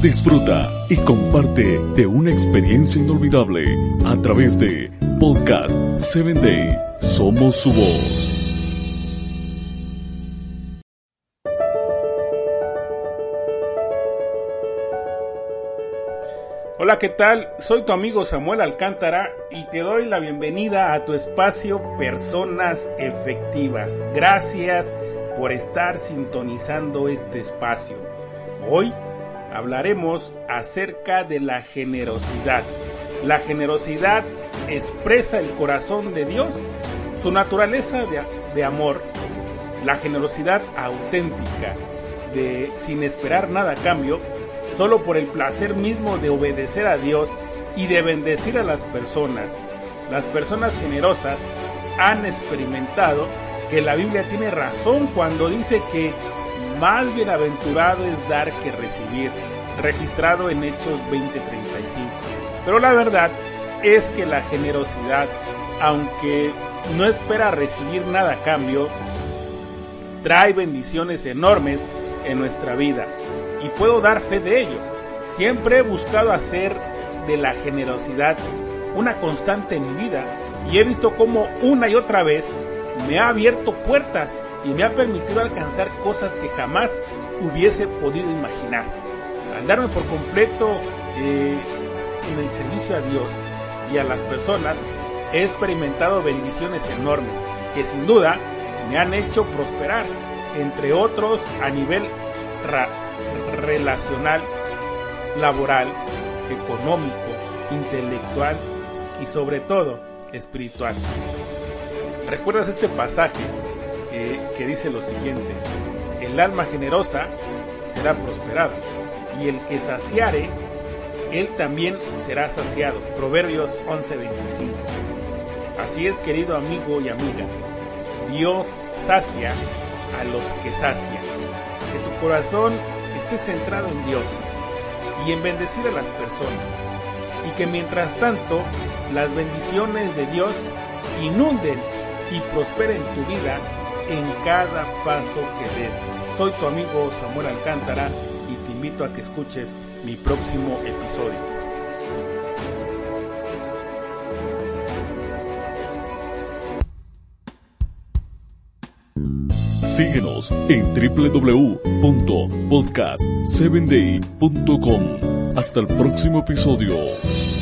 Disfruta y comparte de una experiencia inolvidable a través de Podcast 7 Day. Somos su voz. Hola, ¿qué tal? Soy tu amigo Samuel Alcántara y te doy la bienvenida a tu espacio Personas Efectivas. Gracias por estar sintonizando este espacio. Hoy hablaremos acerca de la generosidad. La generosidad expresa el corazón de Dios, su naturaleza de, amor, la generosidad auténtica, de sin esperar nada a cambio, solo por el placer mismo de obedecer a Dios y de bendecir a las personas. Las personas generosas han experimentado que la Biblia tiene razón cuando dice que más bienaventurado es dar que recibir, registrado en Hechos 20:35. Pero la verdad es que la generosidad, aunque no espera recibir nada a cambio, trae bendiciones enormes en nuestra vida y puedo dar fe de ello. Siempre he buscado hacer de la generosidad una constante en mi vida y he visto cómo una y otra vez me ha abierto puertas y me ha permitido alcanzar cosas que jamás hubiese podido imaginar. Al darme por completo eh, en el servicio a Dios y a las personas, he experimentado bendiciones enormes que sin duda me han hecho prosperar, entre otros a nivel relacional, laboral, económico, intelectual y sobre todo espiritual. ¿Recuerdas este pasaje que dice lo siguiente? El alma generosa será prosperada y el que saciare, él también será saciado. Proverbios 11:25. Así es, querido amigo y amiga, Dios sacia a los que sacian. Que tu corazón esté centrado en Dios y en bendecir a las personas. Y que mientras tanto las bendiciones de Dios inunden y prosperen tu vida en cada paso que des. Soy tu amigo Samuel Alcántara y te invito a que escuches mi próximo episodio. Síguenos en www.podcast7day.com. Hasta el próximo episodio.